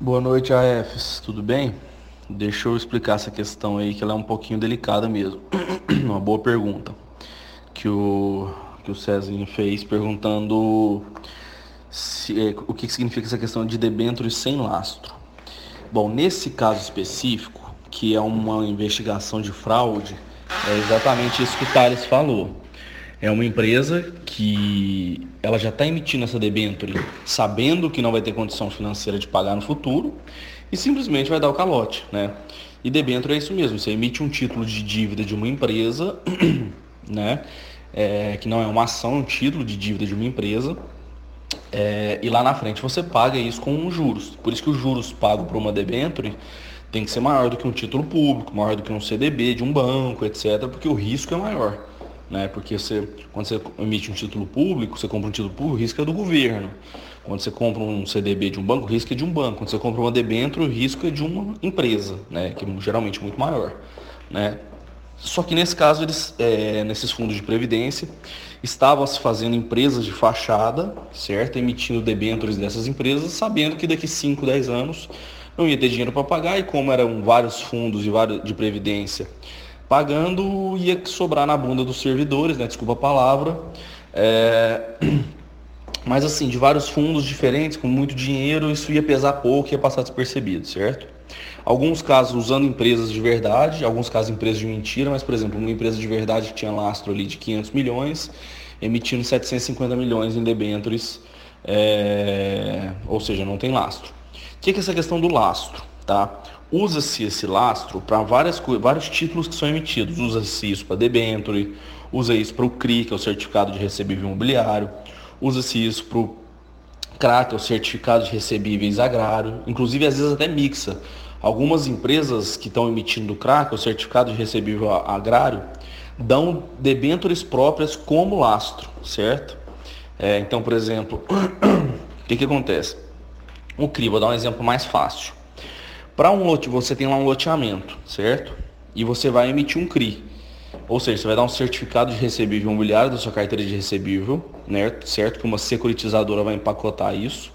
Boa noite, AFs. Tudo bem? Deixa eu explicar essa questão aí, que ela é um pouquinho delicada mesmo. Uma boa pergunta que o, que o Cezinho fez, perguntando se, é, o que significa essa questão de debêntures sem lastro. Bom, nesse caso específico, que é uma investigação de fraude, é exatamente isso que o Thales falou. É uma empresa que ela já está emitindo essa debenture sabendo que não vai ter condição financeira de pagar no futuro e simplesmente vai dar o calote, né? E debênture é isso mesmo, você emite um título de dívida de uma empresa, né? É, que não é uma ação, é um título de dívida de uma empresa, é, e lá na frente você paga isso com juros. Por isso que os juros pagos por uma debenture tem que ser maior do que um título público, maior do que um CDB de um banco, etc., porque o risco é maior né? Porque você, quando você emite um título público, você compra um título público, o risco é do governo. Quando você compra um CDB de um banco, o risco é de um banco. Quando você compra uma debênture, o risco é de uma empresa, né? Que é geralmente muito maior, né? Só que nesse caso, eles, é, nesses fundos de previdência, estavam se fazendo empresas de fachada, certo? Emitindo debêntures dessas empresas, sabendo que daqui 5, 10 anos não ia ter dinheiro para pagar e como eram vários fundos de, previdência pagando ia sobrar na bunda dos servidores, né? Desculpa a palavra. É... Mas assim, de vários fundos diferentes, com muito dinheiro, isso ia pesar pouco ia passar despercebido, certo? Alguns casos usando empresas de verdade, alguns casos empresas de mentira, mas por exemplo, uma empresa de verdade que tinha lastro ali de 500 milhões, emitindo 750 milhões em debêntures, é... ou seja, não tem lastro. O que é essa questão do lastro? Tá? Usa-se esse lastro para vários títulos que são emitidos. Usa-se isso para debenture, usa isso para o CRI, que é o Certificado de Recebível Imobiliário, usa-se isso para o CRA, que é o Certificado de Recebíveis Agrário, inclusive às vezes até mixa. Algumas empresas que estão emitindo o CRA, que é o Certificado de Recebível Agrário, dão debêntures próprias como lastro, certo? É, então, por exemplo, o que, que acontece? O CRI, vou dar um exemplo mais fácil. Para um lote, você tem lá um loteamento, certo? E você vai emitir um CRI. Ou seja, você vai dar um certificado de recebível imobiliário da sua carteira de recebível, né? certo? Que uma securitizadora vai empacotar isso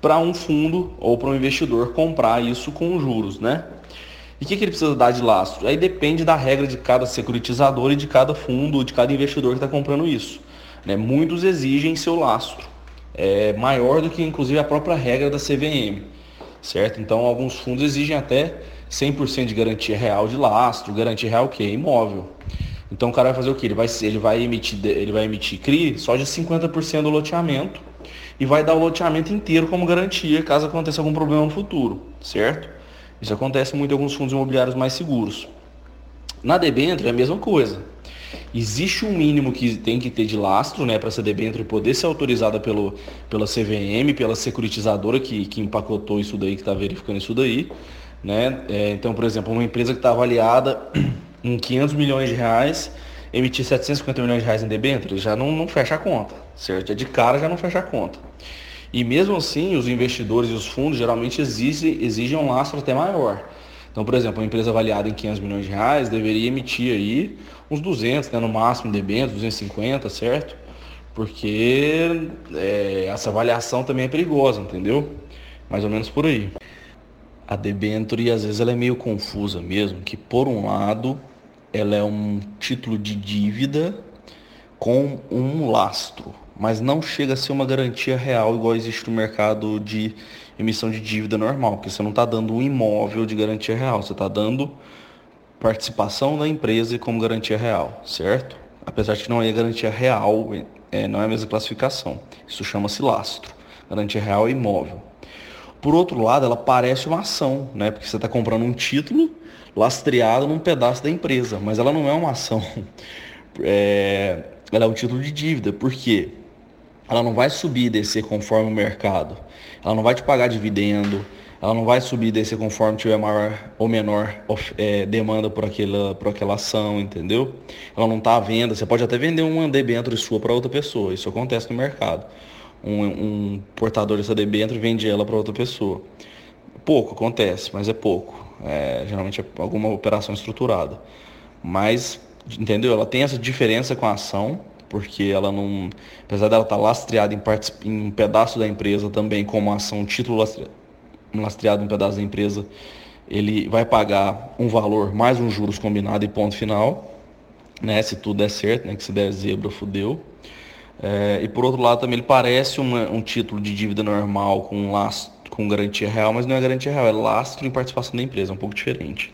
para um fundo ou para um investidor comprar isso com juros, né? E o que, que, ele precisa dar de lastro? Aí depende da regra de cada securitizador e de cada fundo, de cada investidor que está comprando isso. Né? Muitos exigem seu lastro, é maior do que inclusive a própria regra da CVM certo? Então, alguns fundos exigem até 100% de garantia real de lastro, garantia real que é imóvel. Então, o cara vai fazer o quê? Ele vai, ele vai emitir, ele vai emitir CRI só de 50% do loteamento e vai dar o loteamento inteiro como garantia caso aconteça algum problema no futuro, certo? Isso acontece muito em alguns fundos imobiliários mais seguros. Na debênture é a mesma coisa. Existe um mínimo que tem que ter de lastro, né, para essa debênture poder ser autorizada pelo, pela CVM, pela securitizadora que, que empacotou isso daí, que está verificando isso daí, né? É, então, por exemplo, uma empresa que está avaliada em 500 milhões de reais, emitir 750 milhões de reais em debênture, já não, não fecha a conta, certo? É de cara já não fecha a conta. E mesmo assim, os investidores e os fundos geralmente exigem, exigem um lastro até maior. Então, por exemplo, uma empresa avaliada em 500 milhões de reais deveria emitir aí uns 200, né, no máximo de debêntures, 250, certo? Porque é, essa avaliação também é perigosa, entendeu? Mais ou menos por aí. A debenture, às vezes, ela é meio confusa mesmo, que por um lado, ela é um título de dívida com um lastro, mas não chega a ser uma garantia real igual existe no mercado de emissão de dívida normal, porque você não está dando um imóvel de garantia real, você está dando participação da empresa como garantia real, certo? Apesar de que não é garantia real, é, não é a mesma classificação. Isso chama-se lastro. Garantia real é imóvel. Por outro lado, ela parece uma ação, né? Porque você está comprando um título lastreado num pedaço da empresa, mas ela não é uma ação. É, ela é um título de dívida. Por quê? Ela não vai subir e descer conforme o mercado. Ela não vai te pagar dividendo, ela não vai subir e descer conforme tiver maior ou menor é, demanda por aquela, por aquela ação, entendeu? Ela não está à venda. Você pode até vender uma debênture sua para outra pessoa. Isso acontece no mercado. Um, um portador dessa debênture vende ela para outra pessoa. Pouco acontece, mas é pouco. É, geralmente é alguma operação estruturada. Mas, entendeu? Ela tem essa diferença com a ação porque ela não, apesar dela estar tá lastreada em, em um pedaço da empresa também como ação título lastreado, lastreado um pedaço da empresa, ele vai pagar um valor mais um juros combinado e ponto final, né? Se tudo der certo, né? Que se der zebra, fudeu. É, e por outro lado também ele parece uma, um título de dívida normal com lastro, com garantia real, mas não é garantia real, é lastro em participação da empresa, é um pouco diferente.